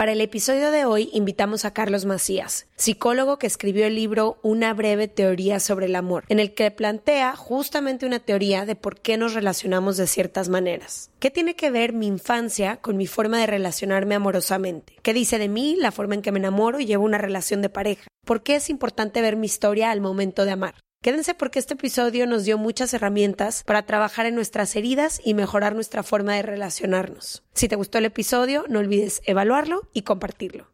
Para el episodio de hoy invitamos a Carlos Macías, psicólogo que escribió el libro Una breve teoría sobre el amor, en el que plantea justamente una teoría de por qué nos relacionamos de ciertas maneras. ¿Qué tiene que ver mi infancia con mi forma de relacionarme amorosamente? ¿Qué dice de mí la forma en que me enamoro y llevo una relación de pareja? ¿Por qué es importante ver mi historia al momento de amar? Quédense porque este episodio nos dio muchas herramientas para trabajar en nuestras heridas y mejorar nuestra forma de relacionarnos. Si te gustó el episodio, no olvides evaluarlo y compartirlo.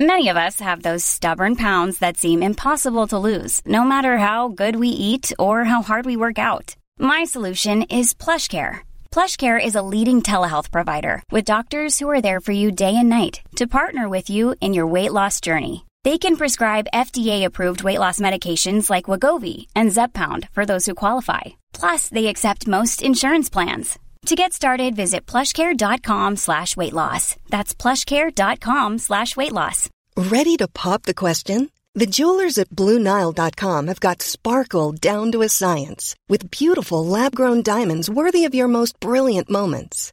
Many of us have those stubborn pounds that seem impossible to lose, no matter how good we eat or how hard we work out. My solution is PlushCare. PlushCare is a leading telehealth provider with doctors who are there for you day and night to partner with you in your weight loss journey. They can prescribe FDA-approved weight loss medications like Wagovi and Zepbound for those who qualify. Plus, they accept most insurance plans. To get started, visit plushcare.com slash weight loss. That's plushcare.com slash weight loss. Ready to pop the question? The jewelers at BlueNile.com have got sparkle down to a science with beautiful lab-grown diamonds worthy of your most brilliant moments.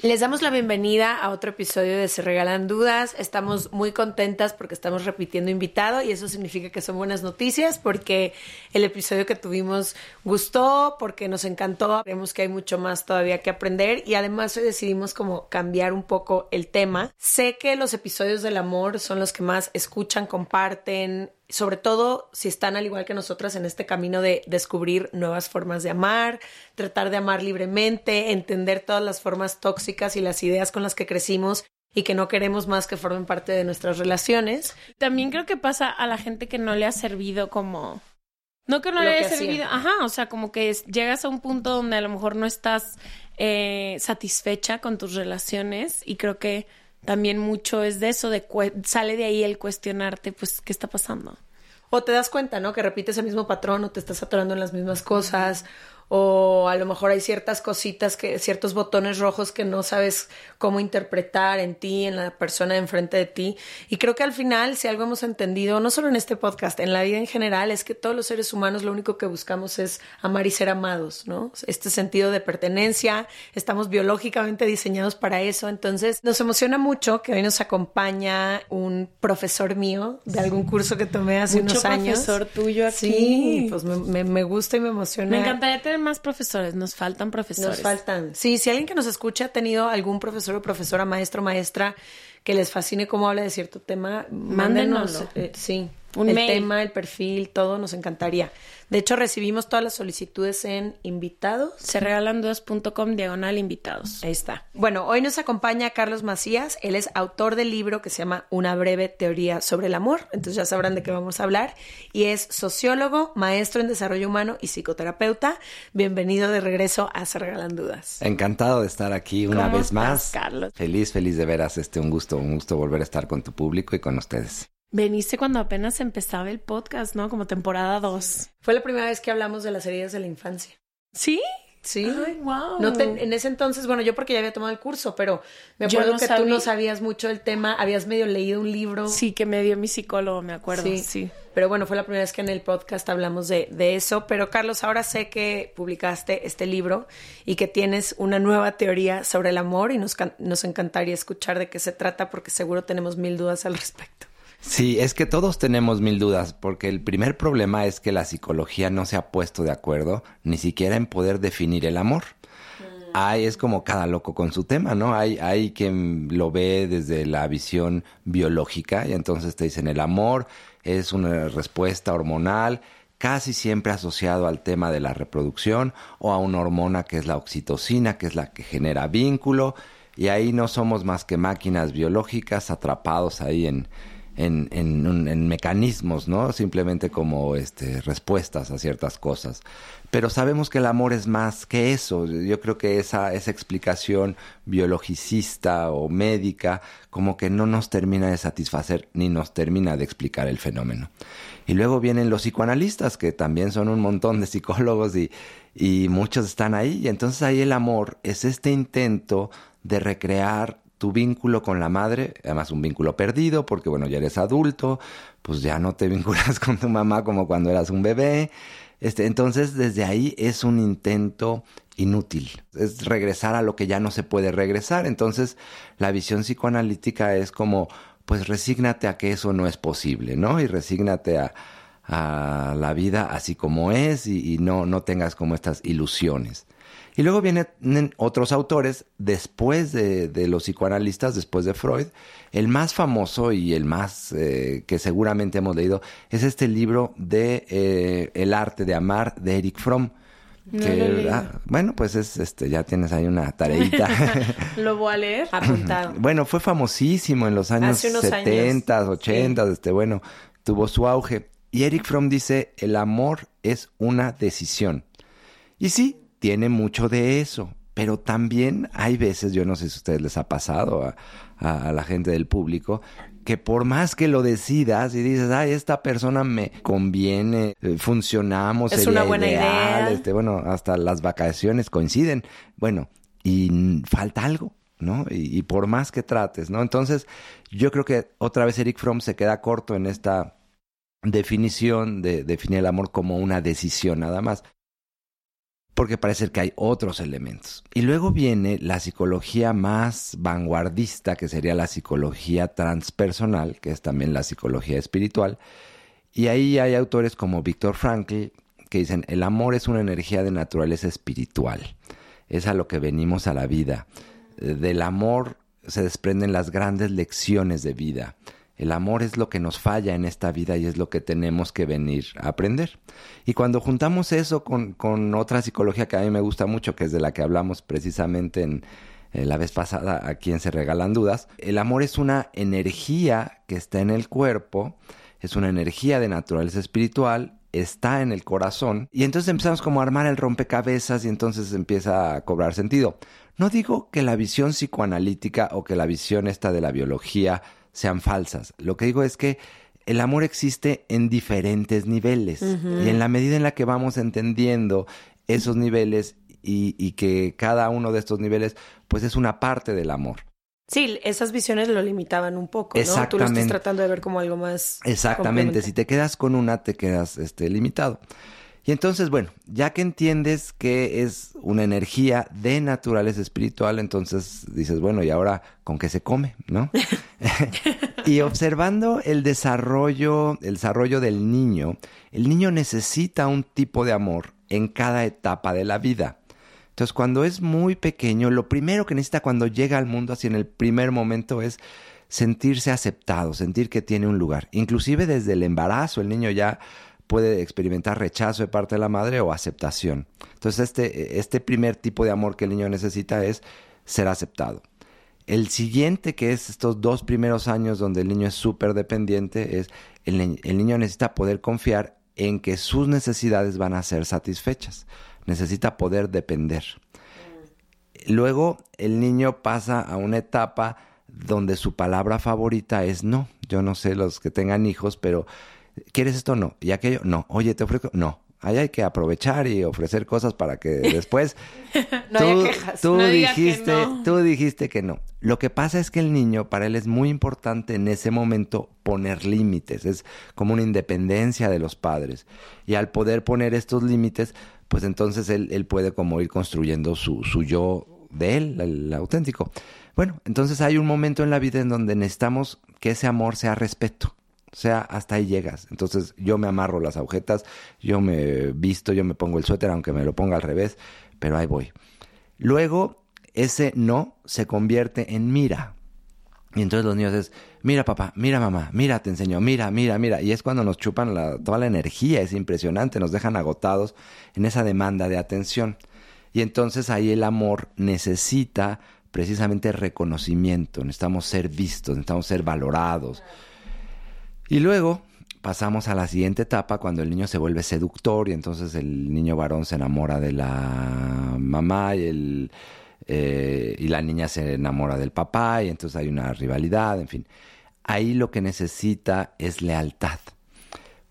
Les damos la bienvenida a otro episodio de Se Regalan Dudas. Estamos muy contentas porque estamos repitiendo invitado y eso significa que son buenas noticias porque el episodio que tuvimos gustó, porque nos encantó. Creemos que hay mucho más todavía que aprender y además hoy decidimos como cambiar un poco el tema. Sé que los episodios del amor son los que más escuchan, comparten, sobre todo si están al igual que nosotras en este camino de descubrir nuevas formas de amar, tratar de amar libremente, entender todas las formas tóxicas y las ideas con las que crecimos y que no queremos más que formen parte de nuestras relaciones. También creo que pasa a la gente que no le ha servido como... No que no le haya servido, ajá, o sea, como que llegas a un punto donde a lo mejor no estás eh, satisfecha con tus relaciones y creo que también mucho es de eso, de sale de ahí el cuestionarte, pues, ¿qué está pasando? O te das cuenta, ¿no? Que repites el mismo patrón o te estás atorando en las mismas cosas o a lo mejor hay ciertas cositas que ciertos botones rojos que no sabes cómo interpretar en ti, en la persona enfrente de ti. Y creo que al final, si algo hemos entendido, no solo en este podcast, en la vida en general, es que todos los seres humanos lo único que buscamos es amar y ser amados, ¿no? Este sentido de pertenencia, estamos biológicamente diseñados para eso. Entonces, nos emociona mucho que hoy nos acompaña un profesor mío de algún curso que tomé hace unos años. profesor tuyo aquí. Sí, pues me, me gusta y me emociona. Me encantaría tener más profesores, nos faltan profesores. Nos faltan. Sí, si alguien que nos escucha ha tenido algún profesor o profesora, maestro, maestra que les fascine cómo habla de cierto tema, mándenos. Eh, sí, un el tema, el perfil, todo nos encantaría. De hecho, recibimos todas las solicitudes en invitados. Se regalan dos.com diagonal invitados. Ahí está. Bueno, hoy nos acompaña Carlos Macías. Él es autor del libro que se llama Una breve teoría sobre el amor. Entonces ya sabrán de qué vamos a hablar. Y es sociólogo, maestro en desarrollo humano y psicoterapeuta. Bienvenido de regreso a Se Regalan Dudas. Encantado de estar aquí una vez más. Carlos? Feliz, feliz de veras. Este, un gusto, un gusto volver a estar con tu público y con ustedes. Veniste cuando apenas empezaba el podcast, ¿no? Como temporada 2. Fue la primera vez que hablamos de las heridas de la infancia. ¿Sí? Sí. Ay, wow. No en ese entonces, bueno, yo porque ya había tomado el curso, pero me acuerdo que tú no sabías mucho del tema, habías medio leído un libro. Sí, que me dio mi psicólogo, me acuerdo. Sí, sí. Pero bueno, fue la primera vez que en el podcast hablamos de, de eso. Pero Carlos, ahora sé que publicaste este libro y que tienes una nueva teoría sobre el amor y nos, nos encantaría escuchar de qué se trata porque seguro tenemos mil dudas al respecto. Sí, es que todos tenemos mil dudas, porque el primer problema es que la psicología no se ha puesto de acuerdo ni siquiera en poder definir el amor. Hay, es como cada loco con su tema, ¿no? Hay, hay quien lo ve desde la visión biológica y entonces te dicen el amor es una respuesta hormonal casi siempre asociado al tema de la reproducción o a una hormona que es la oxitocina, que es la que genera vínculo, y ahí no somos más que máquinas biológicas atrapados ahí en, en, en, mecanismos, ¿no? Simplemente como este, respuestas a ciertas cosas. Pero sabemos que el amor es más que eso. Yo creo que esa, esa explicación biologicista o médica como que no nos termina de satisfacer ni nos termina de explicar el fenómeno. Y luego vienen los psicoanalistas, que también son un montón de psicólogos y, y muchos están ahí. Y entonces ahí el amor es este intento de recrear tu vínculo con la madre, además un vínculo perdido, porque bueno, ya eres adulto, pues ya no te vinculas con tu mamá como cuando eras un bebé. Este, entonces, desde ahí es un intento inútil. Es regresar a lo que ya no se puede regresar. Entonces, la visión psicoanalítica es como, pues resígnate a que eso no es posible, ¿no? Y resígnate a, a la vida así como es y, y no, no tengas como estas ilusiones. Y luego vienen otros autores después de, los psicoanalistas, después de Freud. El más famoso y el más eh, que seguramente hemos leído es este libro de eh, El arte de amar de Eric Fromm. Que, bueno, pues es este, ya tienes ahí una tareita. Lo voy a leer. Apuntado. bueno, fue famosísimo en los años 70, 80, este, bueno, tuvo su auge. Y Eric Fromm dice, el amor es una decisión. Y sí, tiene mucho de eso, pero también hay veces, yo no sé si a ustedes les ha pasado a, la gente del público, que por más que lo decidas y dices, ay, esta persona me conviene, eh, funcionamos, es una buena idea. Este, bueno, hasta las vacaciones coinciden. Bueno, y falta algo, ¿no? Y, por más que trates, ¿no? Entonces, yo creo que otra vez Eric Fromm se queda corto en esta definición de definir el amor como una decisión nada más porque parece que hay otros elementos. Y luego viene la psicología más vanguardista, que sería la psicología transpersonal, que es también la psicología espiritual. Y ahí hay autores como Víctor Frankl que dicen, el amor es una energía de naturaleza espiritual. Es a lo que venimos a la vida. Del amor se desprenden las grandes lecciones de vida. El amor es lo que nos falla en esta vida y es lo que tenemos que venir a aprender. Y cuando juntamos eso con, con otra psicología que a mí me gusta mucho, que es de la que hablamos precisamente en, eh, la vez pasada a quien se regalan dudas, el amor es una energía que está en el cuerpo, es una energía de naturaleza espiritual, está en el corazón y entonces empezamos como a armar el rompecabezas y entonces empieza a cobrar sentido. No digo que la visión psicoanalítica o que la visión esta de la biología sean falsas. Lo que digo es que el amor existe en diferentes niveles y en la medida en la que vamos entendiendo esos niveles y, que cada uno de estos niveles pues es una parte del amor. Sí, esas visiones lo limitaban un poco, ¿no? Exactamente. Tú lo estás tratando de ver como algo más. Exactamente. Si te quedas con una, te quedas este, limitado. Y entonces, bueno, ya que entiendes que es una energía de naturaleza espiritual, entonces dices, bueno, ¿y ahora con qué se come? ¿No? y observando el desarrollo, el desarrollo del niño, el niño necesita un tipo de amor en cada etapa de la vida. Entonces, cuando es muy pequeño, lo primero que necesita cuando llega al mundo, así en el primer momento, es sentirse aceptado, sentir que tiene un lugar. Inclusive desde el embarazo, el niño ya puede experimentar rechazo de parte de la madre o aceptación. Entonces, este, este primer tipo de amor que el niño necesita es ser aceptado. El siguiente, que es estos dos primeros años donde el niño es súper dependiente, es el, el niño necesita poder confiar en que sus necesidades van a ser satisfechas. Necesita poder depender. Luego, el niño pasa a una etapa donde su palabra favorita es no. Yo no sé los que tengan hijos, pero ¿quieres esto? No. ¿Y aquello? No. Oye, te ofrezco. No. Ahí hay que aprovechar y ofrecer cosas para que después no tú, quejas. tú dijiste, tú dijiste que no. Lo que pasa es que el niño, para él es muy importante en ese momento poner límites. Es como una independencia de los padres. Y al poder poner estos límites, pues entonces él, él puede como ir construyendo su, su yo de él, el auténtico. Bueno, entonces hay un momento en la vida en donde necesitamos que ese amor sea respeto O sea, hasta ahí llegas. Entonces yo me amarro las agujetas, yo me visto, yo me pongo el suéter, aunque me lo ponga al revés, pero ahí voy. Luego, ese no se convierte en mira. Y entonces los niños es, mira papá, mira mamá, mira, te enseño, mira, mira, mira. Y es cuando nos chupan toda la energía, es impresionante, nos dejan agotados en esa demanda de atención. Y entonces ahí el amor necesita precisamente reconocimiento, necesitamos ser vistos, necesitamos ser valorados. Y luego pasamos a la siguiente etapa cuando el niño se vuelve seductor y entonces el niño varón se enamora de la mamá y, el, eh, y la niña se enamora del papá y entonces hay una rivalidad, en fin. Ahí lo que necesita es lealtad,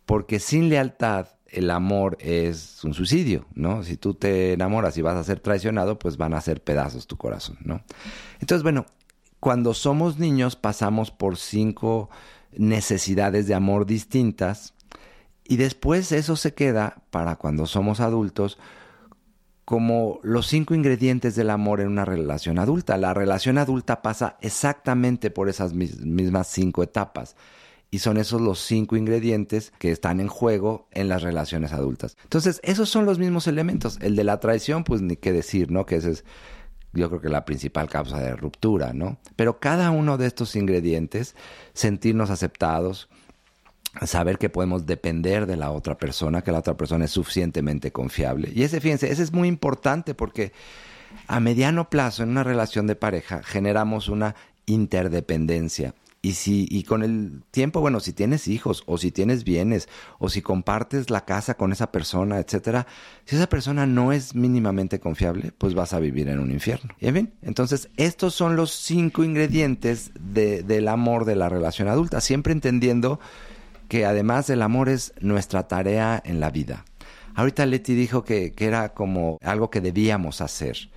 porque sin lealtad el amor es un suicidio, ¿no? Si tú te enamoras y vas a ser traicionado, pues van a ser pedazos tu corazón, ¿no? Entonces, bueno, cuando somos niños pasamos por cinco necesidades de amor distintas y después eso se queda para cuando somos adultos como los cinco ingredientes del amor en una relación adulta. La relación adulta pasa exactamente por esas mismas cinco etapas y son esos los cinco ingredientes que están en juego en las relaciones adultas. Entonces, esos son los mismos elementos. El de la traición, pues ni qué decir, ¿no? Que ese es, yo creo que la principal causa de ruptura, ¿no? Pero cada uno de estos ingredientes, sentirnos aceptados, saber que podemos depender de la otra persona, que la otra persona es suficientemente confiable. Y ese, fíjense, ese es muy importante porque a mediano plazo en una relación de pareja generamos una interdependencia y si, y con el tiempo, bueno, si tienes hijos, o si tienes bienes, o si compartes la casa con esa persona, etcétera, si esa persona no es mínimamente confiable, pues vas a vivir en un infierno. ¿Y bien? Entonces, estos son los cinco ingredientes de, del amor de la relación adulta, siempre entendiendo que además el amor es nuestra tarea en la vida. Ahorita Leti dijo que, que era como algo que debíamos hacer.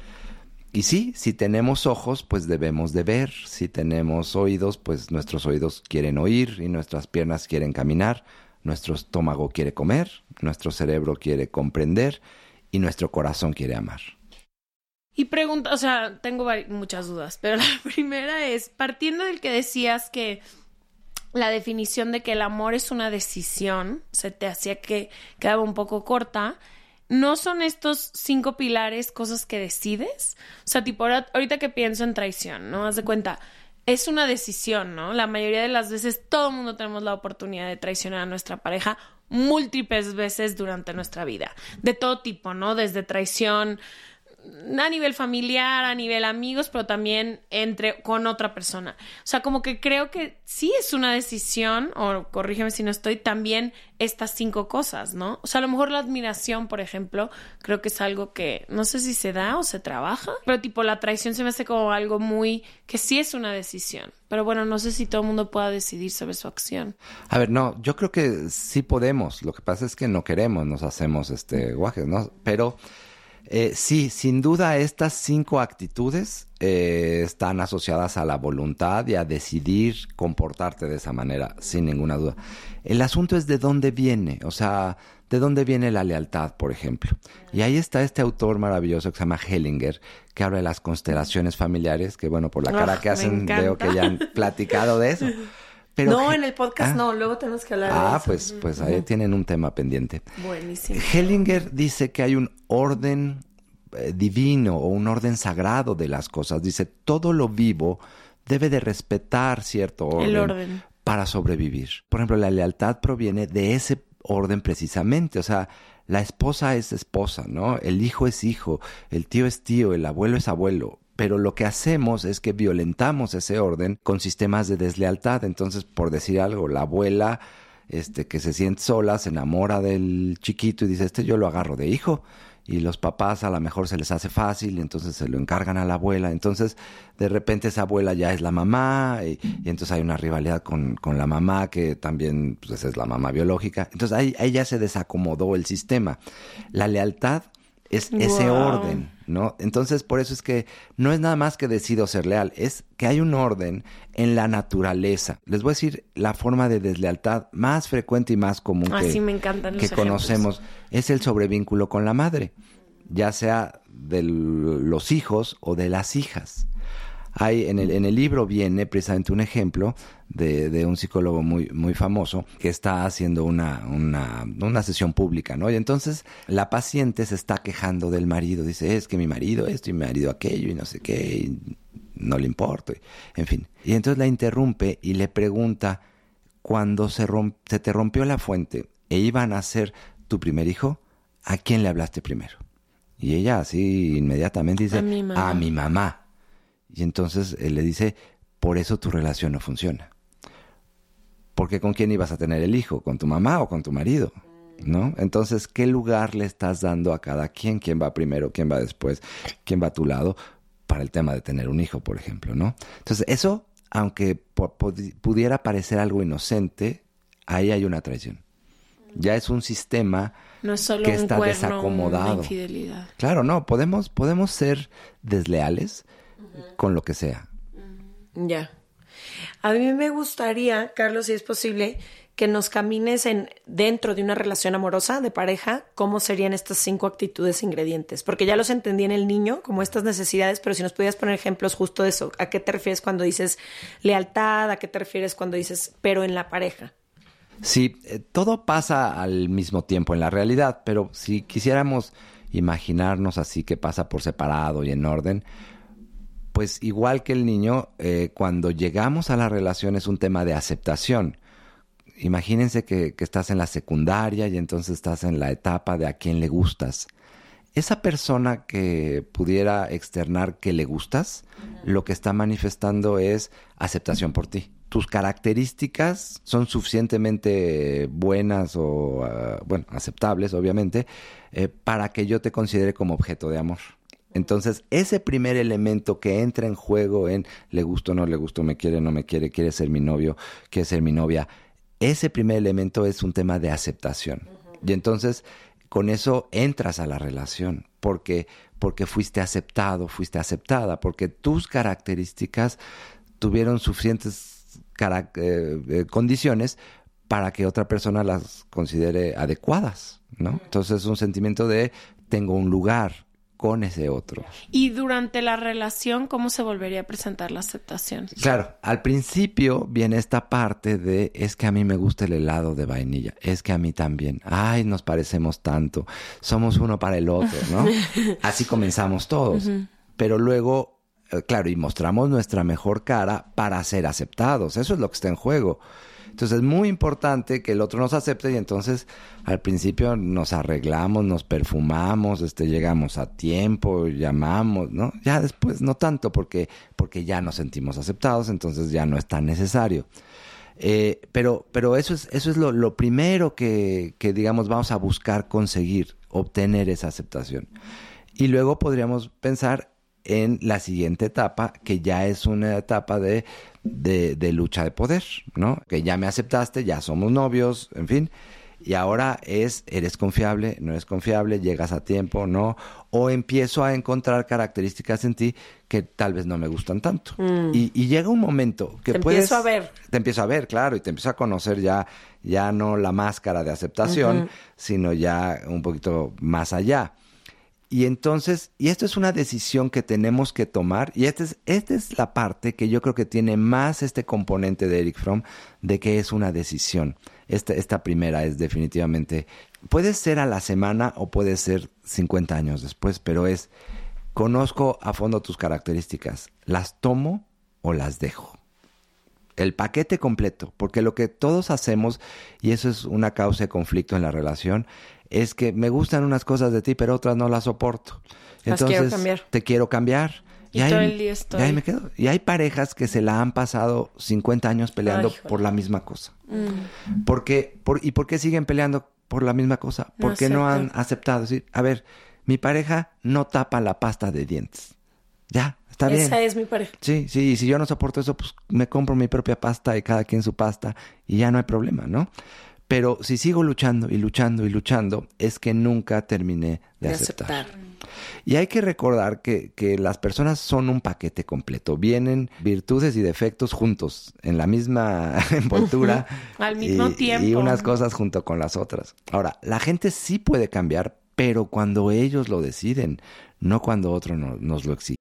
Y sí, si tenemos ojos, pues debemos de ver. Si tenemos oídos, pues nuestros oídos quieren oír y nuestras piernas quieren caminar. Nuestro estómago quiere comer, nuestro cerebro quiere comprender y nuestro corazón quiere amar. Y pregunta, o sea, tengo muchas dudas, pero la primera es, partiendo del que decías que la definición de que el amor es una decisión, se te hacía que quedaba un poco corta, no son estos cinco pilares cosas que decides. O sea, tipo, ahorita que pienso en traición, ¿no? Haz de cuenta, es una decisión, ¿no? La mayoría de las veces todo el mundo tenemos la oportunidad de traicionar a nuestra pareja múltiples veces durante nuestra vida, de todo tipo, ¿no? Desde traición a nivel familiar, a nivel amigos, pero también entre con otra persona. O sea, como que creo que sí es una decisión, o corrígeme si no estoy, también estas cinco cosas, ¿no? O sea, a lo mejor la admiración, por ejemplo, creo que es algo que no sé si se da o se trabaja, pero tipo la traición se me hace como algo muy que sí es una decisión. Pero bueno, no sé si todo el mundo pueda decidir sobre su acción. A ver, no, yo creo que sí podemos. Lo que pasa es que no queremos, nos hacemos este guajes, ¿no? Pero eh, sí, sin duda estas cinco actitudes eh, están asociadas a la voluntad y a decidir comportarte de esa manera, sin ninguna duda. El asunto es de dónde viene, o sea, de dónde viene la lealtad, por ejemplo. Y ahí está este autor maravilloso que se llama Hellinger, que habla de las constelaciones familiares, que bueno, por la cara ah, que hacen veo que ya han platicado de eso. no, en el podcast ah. no, luego tenemos que hablar ah, de eso. pues, pues ahí tienen un tema pendiente. Buenísimo. Hellinger dice que hay un orden eh, divino o un orden sagrado de las cosas. Dice, todo lo vivo debe de respetar cierto orden, para sobrevivir. Por ejemplo, la lealtad proviene de ese orden precisamente, o sea, la esposa es esposa, ¿no? El hijo es hijo, el tío es tío, el abuelo es abuelo pero lo que hacemos es que violentamos ese orden con sistemas de deslealtad. Entonces, por decir algo, la abuela este, que se siente sola, se enamora del chiquito y dice, este yo lo agarro de hijo. Y los papás a lo mejor se les hace fácil y entonces se lo encargan a la abuela. Entonces, de repente esa abuela ya es la mamá y, entonces hay una rivalidad con, con la mamá que también pues, es la mamá biológica. Entonces ahí, ahí ya se desacomodó el sistema. La lealtad es ese orden, ¿no? Entonces, por eso es que no es nada más que decido ser leal, es que hay un orden en la naturaleza. Les voy a decir la forma de deslealtad más frecuente y más común ah, que, me que conocemos es el sobrevínculo con la madre, ya sea de los hijos o de las hijas. Hay, en, el, en el libro viene precisamente un ejemplo de, de, un psicólogo muy, muy famoso que está haciendo una, una, una sesión pública, ¿no? Y entonces la paciente se está quejando del marido, dice, es que mi marido esto y mi marido aquello y no sé qué, y no le importa, en fin. Y entonces la interrumpe y le pregunta, cuando se, se te rompió la fuente e iban a ser tu primer hijo, ¿a quién le hablaste primero? Y ella así inmediatamente dice, a mi mamá. A mi mamá. Y entonces él le dice, por eso tu relación no funciona. Porque con quién ibas a tener el hijo, con tu mamá o con tu marido, ¿no? Entonces, ¿qué lugar le estás dando a cada quien? ¿Quién va primero? ¿Quién va después? ¿Quién va a tu lado? Para el tema de tener un hijo, por ejemplo, ¿no? Entonces, eso, aunque pudiera parecer algo inocente, ahí hay una traición. Ya es un sistema no es solo que un está cuerno, desacomodado. Una infidelidad. Claro, no, podemos, podemos ser desleales con lo que sea. Ya. A mí me gustaría, Carlos, si es posible, que nos camines en dentro de una relación amorosa de pareja, cómo serían estas cinco actitudes e ingredientes, porque ya los entendí en el niño como estas necesidades, pero si nos pudieras poner ejemplos justo de eso, ¿a qué te refieres cuando dices lealtad? ¿A qué te refieres cuando dices pero en la pareja? Sí, eh, todo pasa al mismo tiempo en la realidad, pero si quisiéramos imaginarnos así que pasa por separado y en orden, pues igual que el niño, eh, cuando llegamos a la relación es un tema de aceptación. Imagínense que, que, estás en la secundaria y entonces estás en la etapa de a quién le gustas. Esa persona que pudiera externar que le gustas, lo que está manifestando es aceptación por ti tus características son suficientemente buenas o, uh, bueno, aceptables, obviamente, eh, para que yo te considere como objeto de amor. Entonces, ese primer elemento que entra en juego en le gusto, no le gusto, me quiere, no me quiere, quiere ser mi novio, quiere ser mi novia, ese primer elemento es un tema de aceptación. Y entonces, con eso entras a la relación, porque, porque fuiste aceptado, fuiste aceptada, porque tus características tuvieron suficientes eh, eh, condiciones para que otra persona las considere adecuadas, ¿no? Entonces es un sentimiento de tengo un lugar con ese otro. Y durante la relación, ¿cómo se volvería a presentar la aceptación? Claro, al principio viene esta parte de es que a mí me gusta el helado de vainilla, es que a mí también, ay, nos parecemos tanto, somos uno para el otro, ¿no? Así comenzamos todos. Pero luego claro, y mostramos nuestra mejor cara para ser aceptados. Eso es lo que está en juego. Entonces es muy importante que el otro nos acepte y entonces al principio nos arreglamos, nos perfumamos, este, llegamos a tiempo, llamamos, ¿no? Ya después no tanto porque, porque ya nos sentimos aceptados, entonces ya no es tan necesario. Eh, pero, pero eso es, eso es lo, lo primero que, que, digamos, vamos a buscar conseguir, obtener esa aceptación. Y luego podríamos pensar en la siguiente etapa, que ya es una etapa de, de, lucha de poder, ¿no? Que ya me aceptaste, ya somos novios, en fin. Y ahora es, eres confiable, no eres confiable, llegas a tiempo, no. O empiezo a encontrar características en ti que tal vez no me gustan tanto. Mm. Y, llega un momento que te puedes... empiezo a ver. Te empiezo a ver, claro, y te empiezo a conocer ya, ya no la máscara de aceptación, sino ya un poquito más allá. Y entonces, y esto es una decisión que tenemos que tomar, y esta es, esta es la parte que yo creo que tiene más este componente de Eric Fromm, de que es una decisión. Esta, esta primera es definitivamente, puede ser a la semana o puede ser 50 años después, pero es, conozco a fondo tus características, las tomo o las dejo. El paquete completo, porque lo que todos hacemos, y eso es una causa de conflicto en la relación, es que me gustan unas cosas de ti, pero otras no las soporto. Entonces, quiero cambiar. te quiero cambiar. Y, todo el día estoy. Y ahí me quedo. Y hay parejas que se la han pasado 50 años peleando por la misma cosa. Mm. ¿Por qué? ¿Y por qué siguen peleando por la misma cosa? Porque no, han aceptado. Decir, a ver, mi pareja no tapa la pasta de dientes. Ya, está bien. Esa es mi pareja. Sí, sí, y si yo no soporto eso, pues me compro mi propia pasta y cada quien su pasta y ya no hay problema, ¿no? Pero si sigo luchando y luchando y luchando, es que nunca terminé de, aceptar. Y hay que recordar que, que, las personas son un paquete completo. Vienen virtudes y defectos juntos, en la misma envoltura. Al mismo tiempo. Y unas cosas junto con las otras. Ahora, la gente sí puede cambiar, pero cuando ellos lo deciden, no cuando otro nos lo exige.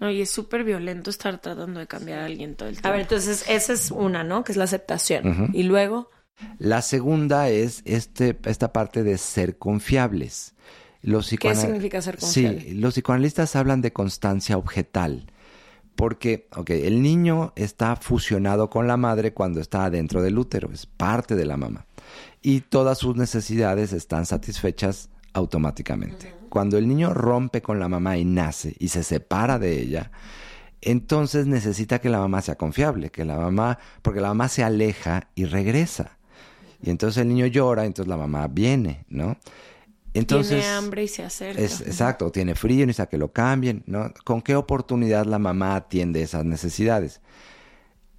Oye, es súper violento estar tratando de cambiar a alguien todo el tiempo. A ver, entonces esa es una, ¿no? Que es la aceptación. Y luego... La segunda es este, esta parte de ser confiables. Los ¿Qué significa ser confiable? Sí, los psicoanalistas hablan de constancia objetal. Porque, ok, el niño está fusionado con la madre cuando está dentro del útero, es parte de la mamá. Y todas sus necesidades están satisfechas automáticamente. Cuando el niño rompe con la mamá y nace y se separa de ella, entonces necesita que la mamá sea confiable, que la mamá, porque la mamá se aleja y regresa. Y entonces el niño llora, entonces la mamá viene, ¿no? Entonces, tiene hambre y se acerca. Es, exacto, tiene frío, necesita que lo cambien, ¿no? ¿Con qué oportunidad la mamá atiende esas necesidades?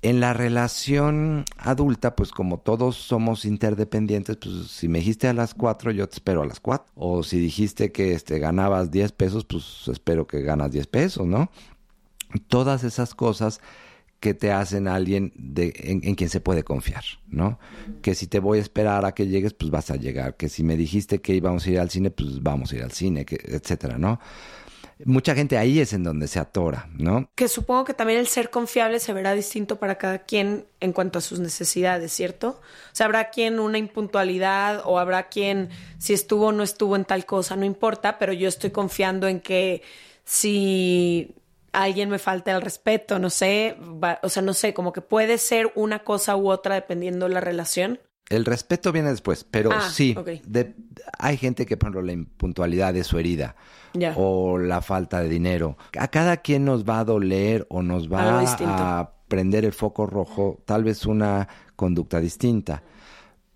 En la relación adulta, pues como todos somos interdependientes, pues si me dijiste a las cuatro, yo te espero a las cuatro. O si dijiste que este, ganabas 10 pesos, pues espero que ganas 10 pesos, ¿no? Todas esas cosas que te hacen alguien de, en, quien se puede confiar, ¿no? Que si te voy a esperar a que llegues, pues vas a llegar. Que si me dijiste que íbamos a ir al cine, pues vamos a ir al cine, que, etcétera, ¿no? Mucha gente ahí es en donde se atora, ¿no? Que supongo que también el ser confiable se verá distinto para cada quien en cuanto a sus necesidades, ¿cierto? O sea, habrá quien una impuntualidad o habrá quien si estuvo o no estuvo en tal cosa, no importa, pero yo estoy confiando en que si alguien me falta el respeto, no sé, o sea, no sé, como que puede ser una cosa u otra dependiendo de la relación. El respeto viene después, pero ah, sí, hay gente que, por ejemplo, la impuntualidad es su herida o la falta de dinero. A cada quien nos va a doler o nos va a prender el foco rojo, tal vez una conducta distinta,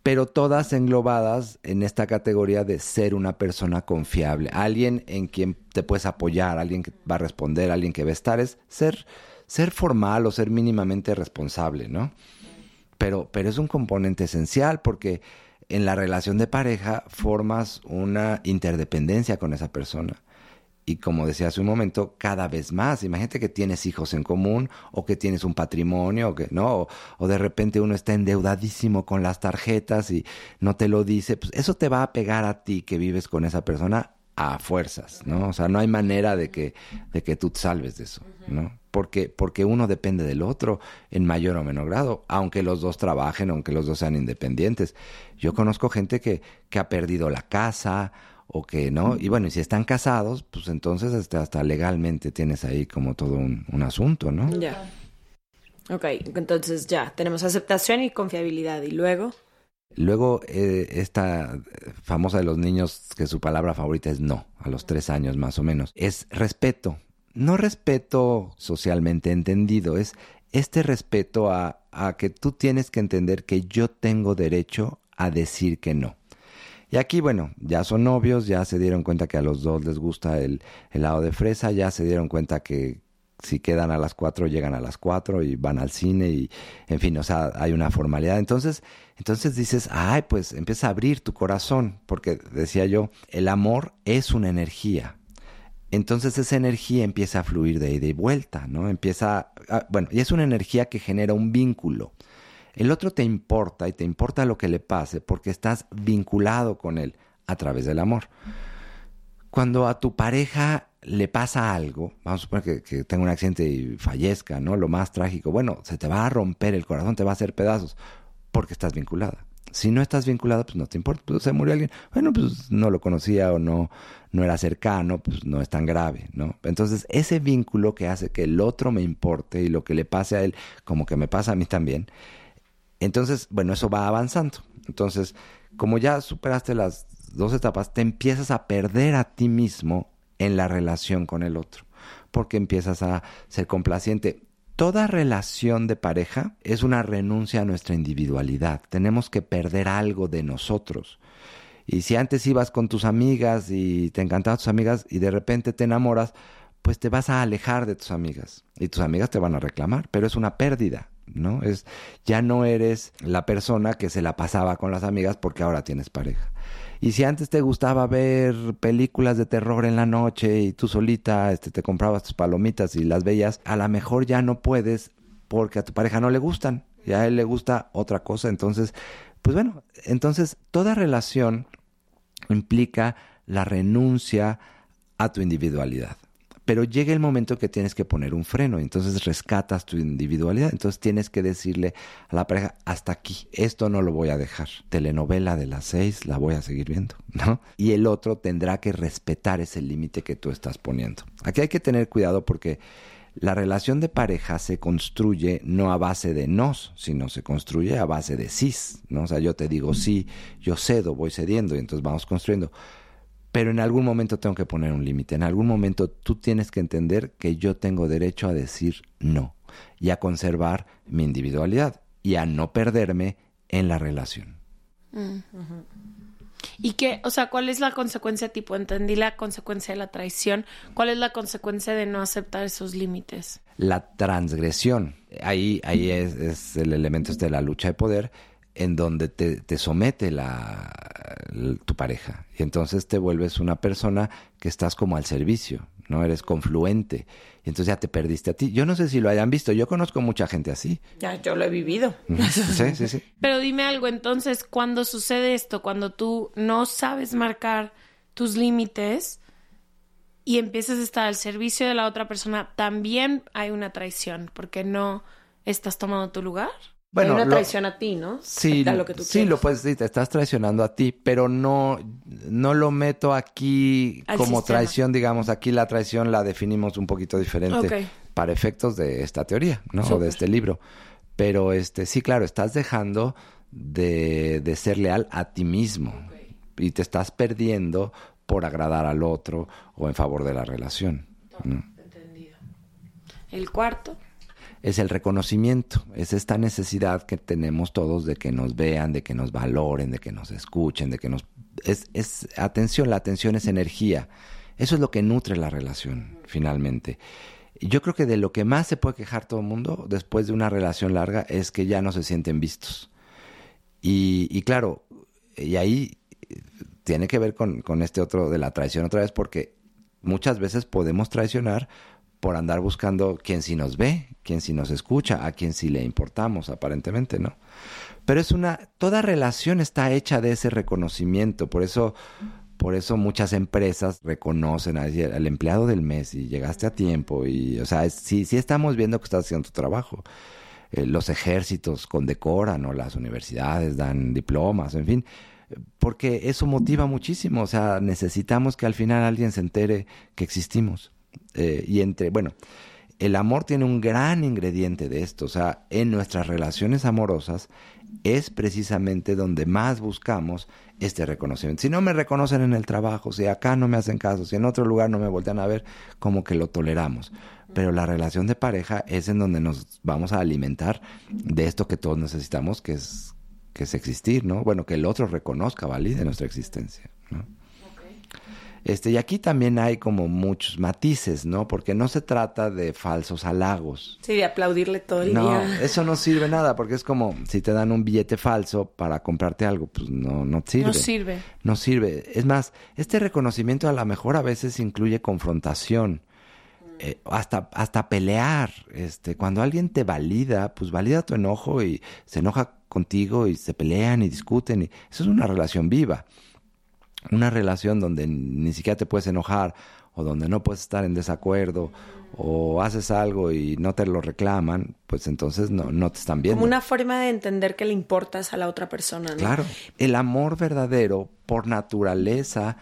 pero todas englobadas en esta categoría de ser una persona confiable, alguien en quien te puedes apoyar, alguien que va a responder, alguien que va a estar, es ser, ser formal o ser mínimamente responsable, ¿no? Pero, pero es un componente esencial porque en la relación de pareja formas una interdependencia con esa persona. y como decía hace un momento, cada vez más. Imagínate que tienes hijos en común o que tienes un patrimonio o que no, o, de repente uno está endeudadísimo con las tarjetas y no te lo dice, pues eso te va a pegar a ti que vives con esa persona a fuerzas, ¿no? O sea, no hay manera de que de que tú te salves de eso, ¿no? Porque porque uno depende del otro en mayor o menor grado, aunque los dos trabajen, aunque los dos sean independientes. Yo conozco gente que que ha perdido la casa o que no. Y bueno, y si están casados, pues entonces hasta, hasta legalmente tienes ahí como todo un, asunto, ¿no? Ya. Ok, entonces ya, tenemos aceptación y confiabilidad. ¿Y luego? Luego, eh, esta famosa de los niños, que su palabra favorita es no, a los tres años más o menos, es respeto. No respeto socialmente entendido, es este respeto a, a que tú tienes que entender que yo tengo derecho a decir que no. Y aquí, bueno, ya son novios, ya se dieron cuenta que a los dos les gusta el helado de fresa, ya se dieron cuenta que si quedan a las cuatro, llegan a las cuatro y van al cine y, en fin, o sea, hay una formalidad. Entonces, entonces dices, ay, pues empieza a abrir tu corazón, porque decía yo, el amor es una energía. Entonces esa energía empieza a fluir de ida y vuelta, ¿no? Empieza, bueno, y es una energía que genera un vínculo. El otro te importa y te importa lo que le pase porque estás vinculado con él a través del amor. Cuando a tu pareja le pasa algo, vamos a suponer que, tenga un accidente y fallezca, ¿no? Lo más trágico, bueno, se te va a romper el corazón, te va a hacer pedazos, porque estás vinculada. Si no estás vinculada, pues no te importa. Pues se murió alguien, bueno, pues no lo conocía o no, no era cercano, pues no es tan grave, ¿no? Entonces, ese vínculo que hace que el otro me importe y lo que le pase a él, como que me pasa a mí también, entonces, bueno, eso va avanzando. Entonces, como ya superaste las dos etapas, te empiezas a perder a ti mismo en la relación con el otro, porque empiezas a ser complaciente. Toda relación de pareja es una renuncia a nuestra individualidad. Tenemos que perder algo de nosotros. Y si antes ibas con tus amigas y te encantaban tus amigas y de repente te enamoras, pues te vas a alejar de tus amigas y tus amigas te van a reclamar, pero es una pérdida. ¿no? Es, ya no eres la persona que se la pasaba con las amigas porque ahora tienes pareja. Y si antes te gustaba ver películas de terror en la noche y tú solita este, te comprabas tus palomitas y las veías, a lo mejor ya no puedes porque a tu pareja no le gustan y a él le gusta otra cosa. Entonces, pues bueno, entonces toda relación implica la renuncia a tu individualidad. Pero llega el momento que tienes que poner un freno, entonces rescatas tu individualidad, entonces tienes que decirle a la pareja, hasta aquí, esto no lo voy a dejar. Telenovela de las seis la voy a seguir viendo, ¿no? Y el otro tendrá que respetar ese límite que tú estás poniendo. Aquí hay que tener cuidado porque la relación de pareja se construye no a base de nos, sino se construye a base de sis, ¿no? O sea, yo te digo sí, yo cedo, voy cediendo y entonces vamos construyendo pero en algún momento tengo que poner un límite. En algún momento tú tienes que entender que yo tengo derecho a decir no y a conservar mi individualidad y a no perderme en la relación. Mm. ¿Y qué, o sea, cuál es la consecuencia, tipo, entendí la consecuencia de la traición, cuál es la consecuencia de no aceptar esos límites? La transgresión, ahí, ahí es, es el elemento este de la lucha de poder, en donde te, te somete la, tu pareja. Y entonces te vuelves una persona que estás como al servicio, ¿no? Eres confluente. Y entonces ya te perdiste a ti. Yo no sé si lo hayan visto. Yo conozco mucha gente así. Ya, yo lo he vivido. Sí, sí, sí. Pero dime algo, entonces, cuando sucede esto, cuando tú no sabes marcar tus límites y empiezas a estar al servicio de la otra persona, también hay una traición, porque no estás tomando tu lugar. Bueno, Hay una traición a ti, ¿no? Sí, lo, que tú sí, lo puedes decir, te estás traicionando a ti, pero no, no lo meto aquí como traición, digamos, aquí la traición la definimos un poquito diferente para efectos de esta teoría, ¿no? O de este libro. Pero este, sí, claro, estás dejando de, de ser leal a ti mismo y te estás perdiendo por agradar al otro o en favor de la relación. Entendido. El cuarto es el reconocimiento, es esta necesidad que tenemos todos de que nos vean, de que nos valoren, de que nos escuchen, de que nos... Es, es atención, la atención es energía. Eso es lo que nutre la relación, finalmente. Yo creo que de lo que más se puede quejar todo el mundo después de una relación larga es que ya no se sienten vistos. Y, y claro, y ahí tiene que ver con, con este otro de la traición otra vez, porque muchas veces podemos traicionar por andar buscando quien sí nos ve, quien sí nos escucha, a quien sí le importamos, aparentemente, ¿no? Pero es una, toda relación está hecha de ese reconocimiento, por eso, por eso muchas empresas reconocen al empleado del mes y llegaste a tiempo y, o sea, sí, sí estamos viendo que estás haciendo tu trabajo. Eh, los ejércitos condecoran o las universidades dan diplomas, en fin, porque eso motiva muchísimo, o sea, necesitamos que al final alguien se entere que existimos. Eh, y entre, bueno, el amor tiene un gran ingrediente de esto, o sea, en nuestras relaciones amorosas es precisamente donde más buscamos este reconocimiento. Si no me reconocen en el trabajo, si acá no me hacen caso, si en otro lugar no me voltean a ver, como que lo toleramos. Pero la relación de pareja es en donde nos vamos a alimentar de esto que todos necesitamos, que es, que es existir, ¿no? Bueno, que el otro reconozca, valide nuestra existencia, ¿no? Este, y aquí también hay como muchos matices, ¿no? Porque no se trata de falsos halagos. Sí, de aplaudirle todo el día. No, eso no sirve nada, porque es como si te dan un billete falso para comprarte algo, pues no, no sirve. No sirve. No sirve. Es más, este reconocimiento a lo mejor a veces incluye confrontación. Eh, hasta, hasta pelear. Este, cuando alguien te valida, pues valida tu enojo y se enoja contigo y se pelean y discuten. Y eso es una relación viva una relación donde ni siquiera te puedes enojar o donde no puedes estar en desacuerdo o haces algo y no te lo reclaman, pues entonces no, no te están viendo. Como una forma de entender que le importas a la otra persona, ¿no? Claro. El amor verdadero, por naturaleza,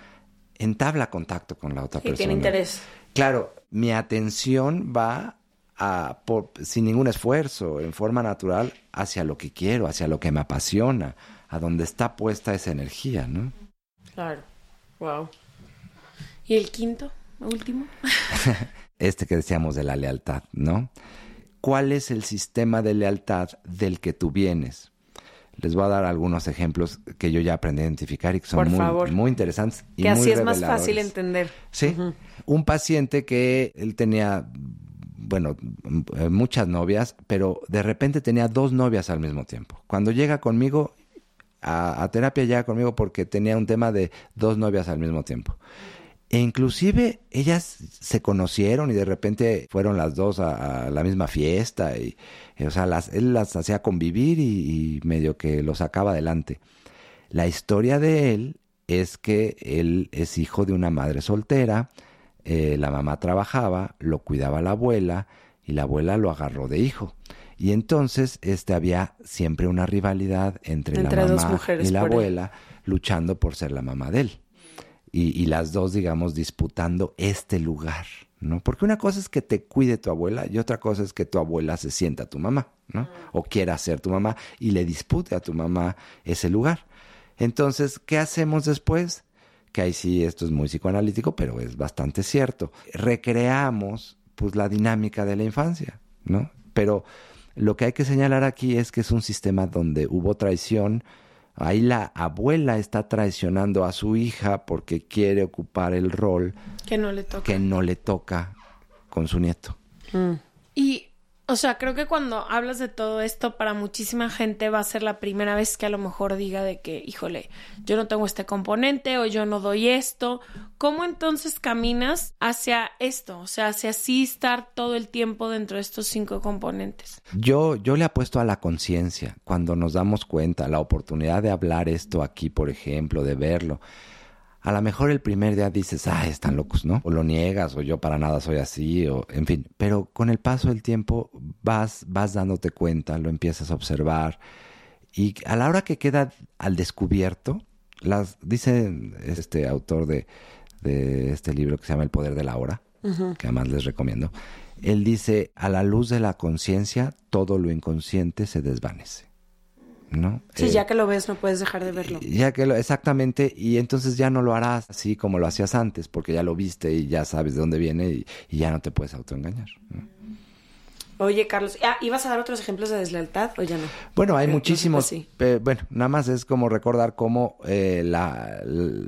entabla contacto con la otra persona. Y tiene interés. Claro, mi atención va a, por, sin ningún esfuerzo, en forma natural, hacia lo que quiero, hacia lo que me apasiona, a donde está puesta esa energía, ¿no? Claro. Wow. ¿Y el quinto, último? este que decíamos de la lealtad, ¿no? ¿Cuál es el sistema de lealtad del que tú vienes? Les voy a dar algunos ejemplos que yo ya aprendí a identificar y que son muy, muy interesantes. Y que así es más fácil entender. Sí. Un paciente que él tenía, bueno, muchas novias, pero de repente tenía dos novias al mismo tiempo. Cuando llega conmigo, a, terapia ya conmigo porque tenía un tema de dos novias al mismo tiempo. E inclusive ellas se conocieron y de repente fueron las dos a, la misma fiesta y, o sea, las, él las hacía convivir y, medio que los sacaba adelante. La historia de él es que él es hijo de una madre soltera, eh, la mamá trabajaba, lo cuidaba la abuela y la abuela lo agarró de hijo. Y entonces este, había siempre una rivalidad entre, la mamá y la abuela luchando por ser la mamá de él. Y, las dos, digamos, disputando este lugar, ¿no? Porque una cosa es que te cuide tu abuela y otra cosa es que tu abuela se sienta a tu mamá, ¿no? O quiera ser tu mamá y le dispute a tu mamá ese lugar. Entonces, ¿qué hacemos después? Que ahí sí, esto es muy psicoanalítico, pero es bastante cierto. Recreamos, pues, la dinámica de la infancia, ¿no? Pero lo que hay que señalar aquí es que es un sistema donde hubo traición. Ahí la abuela está traicionando a su hija porque quiere ocupar el rol que no le toca, que no le toca con su nieto. Mm. Y o sea, creo que cuando hablas de todo esto, para muchísima gente va a ser la primera vez que a lo mejor diga de que, híjole, yo no tengo este componente o yo no doy esto. ¿Cómo entonces caminas hacia esto? O sea, hacia así estar todo el tiempo dentro de estos cinco componentes. Yo, yo le apuesto a la conciencia. Cuando nos damos cuenta, la oportunidad de hablar esto aquí, por ejemplo, de verlo a lo mejor el primer día dices, ah, están locos, ¿no? O lo niegas, o yo para nada soy así, o en fin. Pero con el paso del tiempo vas, vas dándote cuenta, lo empiezas a observar. Y a la hora que queda al descubierto, las, dice este autor de, de este libro que se llama El Poder de la Hora, que además les recomiendo, él dice, a la luz de la conciencia, todo lo inconsciente se desvanece. ¿No? Sí, ya eh, que lo ves no puedes dejar de verlo. Ya que lo, exactamente, y entonces ya no lo harás así como lo hacías antes, porque ya lo viste y ya sabes de dónde viene y, ya no te puedes autoengañar. Oye, Carlos, ah, ¿ibas a dar otros ejemplos de deslealtad o ya no? Bueno, hay muchísimos. bueno, nada más es como recordar cómo eh, la,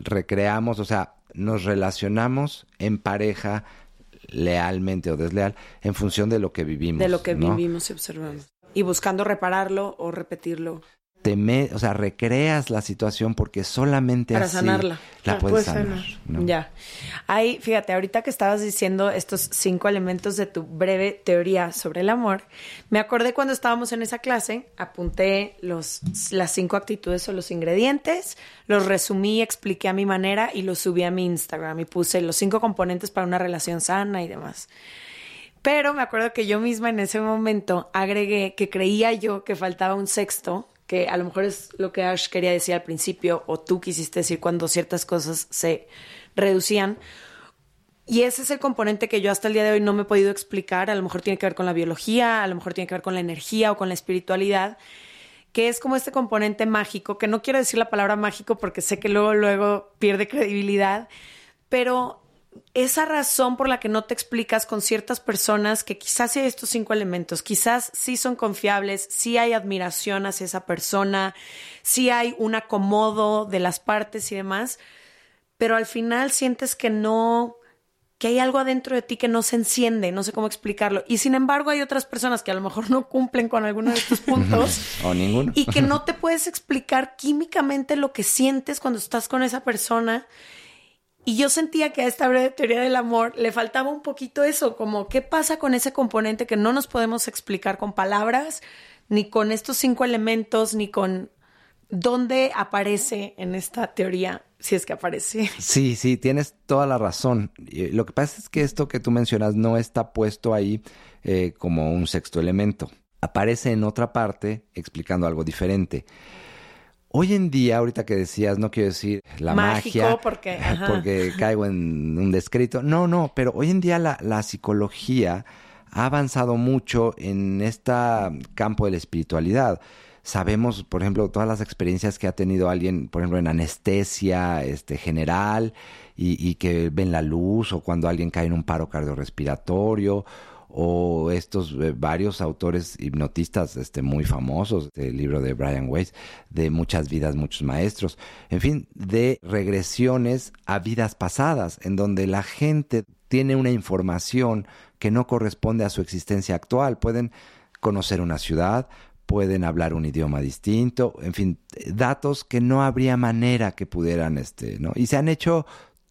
recreamos, o sea, nos relacionamos en pareja lealmente o desleal en función de lo que vivimos. De lo que vivimos y observamos. Y buscando repararlo o repetirlo te me, o sea, recreas la situación porque solamente Para así sanarla. la La puedes puedes sanar. sanar. ¿no? Ya. Ahí, fíjate, ahorita que estabas diciendo estos cinco elementos de tu breve teoría sobre el amor, me acordé cuando estábamos en esa clase, apunté los, las cinco actitudes o los ingredientes, los resumí, expliqué a mi manera y los subí a mi Instagram y puse los cinco componentes para una relación sana y demás. Pero me acuerdo que yo misma en ese momento agregué que creía yo que faltaba un sexto, que a lo mejor es lo que Ash quería decir al principio, o tú quisiste decir cuando ciertas cosas se reducían. Y ese es el componente que yo hasta el día de hoy no me he podido explicar. A lo mejor tiene que ver con la biología, a lo mejor tiene que ver con la energía o con la espiritualidad, que es como este componente mágico, que no quiero decir la palabra mágico porque sé que luego, luego pierde credibilidad, pero esa razón por la que no te explicas con ciertas personas que quizás sí hay estos cinco elementos, quizás sí son confiables, sí hay admiración hacia esa persona, sí hay un acomodo de las partes y demás, pero al final sientes que no, que hay algo adentro de ti que no se enciende, no sé cómo explicarlo. Y sin embargo hay otras personas que a lo mejor no cumplen con alguno de estos puntos O ninguno. y que no te puedes explicar químicamente lo que sientes cuando estás con esa persona. Y yo sentía que a esta breve teoría del amor le faltaba un poquito eso, como qué pasa con ese componente que no nos podemos explicar con palabras, ni con estos cinco elementos, ni con dónde aparece en esta teoría, si es que aparece. Sí, sí, tienes toda la razón. Y Lo que pasa es que esto que tú mencionas no está puesto ahí eh, como un sexto elemento. Aparece en otra parte explicando algo diferente. Hoy en día, ahorita que decías, no quiero decir la Mágico, magia, porque, ajá. porque caigo en un descrito. No, no, pero hoy en día la, la psicología ha avanzado mucho en este campo de la espiritualidad. Sabemos, por ejemplo, todas las experiencias que ha tenido alguien, por ejemplo, en anestesia este, general y, y que ven la luz o cuando alguien cae en un paro cardiorrespiratorio o estos eh, varios autores hipnotistas este, muy famosos, el libro de Brian Weiss, de muchas vidas, muchos maestros, en fin, de regresiones a vidas pasadas, en donde la gente tiene una información que no corresponde a su existencia actual. Pueden conocer una ciudad, pueden hablar un idioma distinto, en fin, datos que no habría manera que pudieran, este, ¿no? Y se han hecho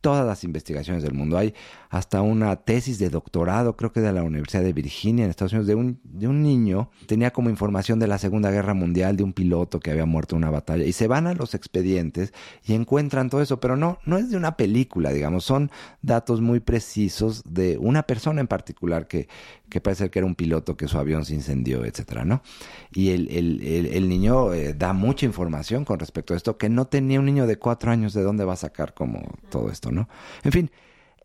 todas las investigaciones del mundo. Hay hasta una tesis de doctorado, creo que de la Universidad de Virginia en Estados Unidos, de un, de un niño, tenía como información de la Segunda Guerra Mundial, de un piloto que había muerto en una batalla, y se van a los expedientes y encuentran todo eso, pero no, no es de una película, digamos, son datos muy precisos de una persona en particular que, que parece que era un piloto que su avión se incendió, etcétera, ¿no? Y el, el, el, el niño eh, da mucha información con respecto a esto, que no tenía un niño de cuatro años de dónde va a sacar como todo esto, ¿no? En fin,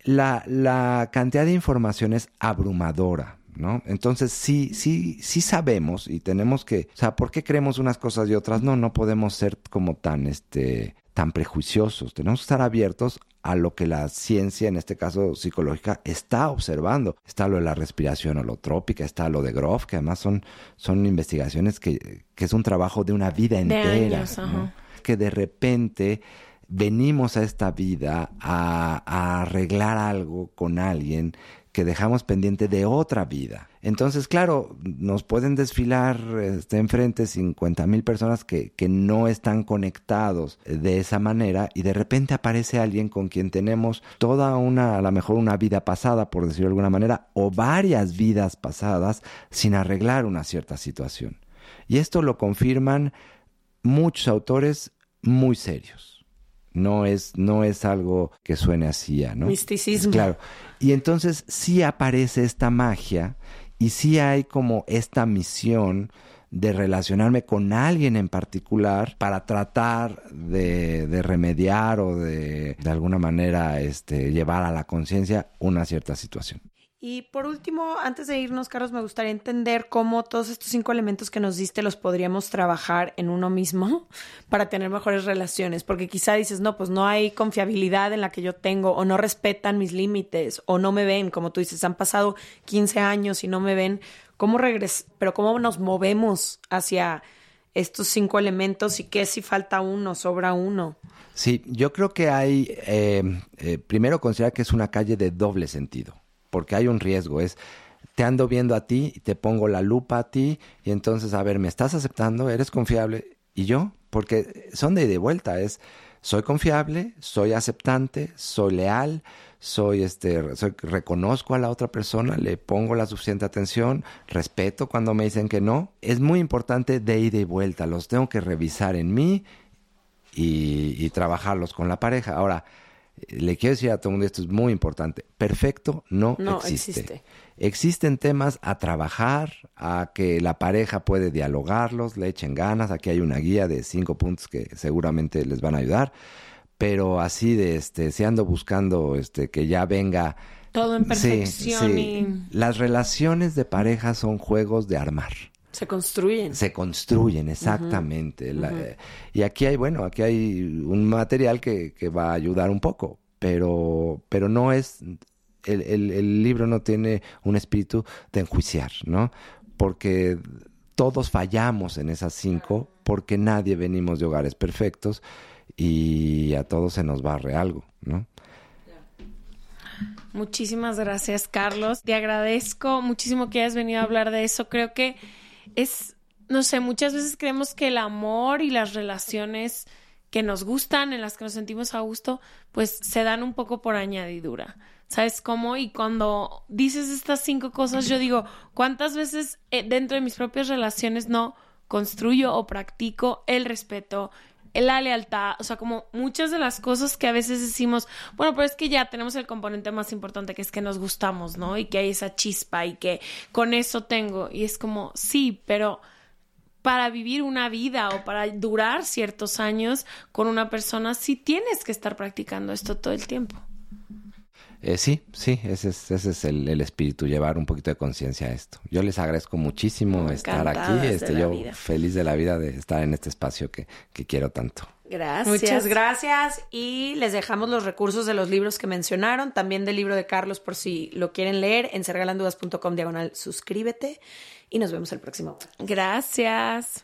la, la cantidad de información es abrumadora. ¿No? Entonces sí, sí, sí sabemos y tenemos que, o sea, ¿por qué creemos unas cosas y otras no? No podemos ser como tan, este, tan prejuiciosos. Tenemos que estar abiertos a lo que la ciencia, en este caso psicológica, está observando. Está lo de la respiración holotrópica, está lo de Groff, que además son, son investigaciones que, que es un trabajo de una vida entera. años, ¿no? ajá. Que de repente venimos a esta vida a, arreglar algo con alguien que dejamos pendiente de otra vida. Entonces, claro, nos pueden desfilar este, enfrente 50 mil personas que, que no están conectados de esa manera y de repente aparece alguien con quien tenemos toda una, a lo mejor una vida pasada, por decirlo de alguna manera, o varias vidas pasadas sin arreglar una cierta situación. Y esto lo confirman muchos autores muy serios. No es, no es algo que suene así, ¿no? Misticismo. Claro. Y entonces sí aparece esta magia y sí hay como esta misión de relacionarme con alguien en particular para tratar de, de remediar o de de alguna manera este, llevar a la conciencia una cierta situación. Y por último, antes de irnos, Carlos, me gustaría entender cómo todos estos cinco elementos que nos diste los podríamos trabajar en uno mismo para tener mejores relaciones, porque quizá dices, no, pues no hay confiabilidad en la que yo tengo, o no respetan mis límites, o no me ven, como tú dices, han pasado 15 años y no me ven, ¿cómo regres pero cómo nos movemos hacia estos cinco elementos y qué si falta uno, sobra uno? Sí, yo creo que hay, eh, eh, primero considerar que es una calle de doble sentido, porque hay un riesgo, es te ando viendo a ti y te pongo la lupa a ti y entonces, a ver, ¿me estás aceptando? ¿Eres confiable? ¿y yo? Porque son de, de vuelta, es soy confiable, soy aceptante, soy leal, soy este, reconozco a la otra persona, le pongo la suficiente atención, respeto cuando me dicen que no. Es muy importante de ida y vuelta, los tengo que revisar en mí y, trabajarlos con la pareja. Ahora, le quiero decir a todo el mundo, esto es muy importante, perfecto no, existe. Existen temas a trabajar, a que la pareja puede dialogarlos, le echen ganas, aquí hay una guía de cinco puntos que seguramente les van a ayudar pero así de este, se ando buscando este que ya venga todo en perfección y... las relaciones de pareja son juegos de armar. Se construyen. Se construyen, exactamente. y aquí hay, bueno, aquí hay un material que, que, va a ayudar un poco, pero, pero no es, el, el, el libro no tiene un espíritu de enjuiciar, ¿no? Porque todos fallamos en esas cinco, porque nadie venimos de hogares perfectos y a todos se nos barre algo, ¿no? Muchísimas gracias, Carlos. Te agradezco muchísimo que hayas venido a hablar de eso. Creo que es, no sé, muchas veces creemos que el amor y las relaciones que nos gustan, en las que nos sentimos a gusto, pues se dan un poco por añadidura. ¿Sabes cómo? Y cuando dices estas cinco cosas, yo digo, ¿cuántas veces eh, dentro de mis propias relaciones no construyo o practico el respeto, la lealtad, o sea, como muchas de las cosas que a veces decimos, bueno, pero es que ya tenemos el componente más importante que es que nos gustamos, ¿no? Y que hay esa chispa y que con eso tengo. Y es como, sí, pero para vivir una vida o para durar ciertos años con una persona, sí tienes que estar practicando esto todo el tiempo. Eh, sí, sí, ese es, ese es el, espíritu, llevar un poquito de conciencia a esto. Yo les agradezco muchísimo estar aquí, este, yo feliz de la vida de estar en este espacio que, que quiero tanto. Gracias. Muchas gracias. Y les dejamos los recursos de los libros que mencionaron, también del libro de Carlos por si lo quieren leer en sergalandudas.com diagonal suscríbete y nos vemos el próximo. Gracias.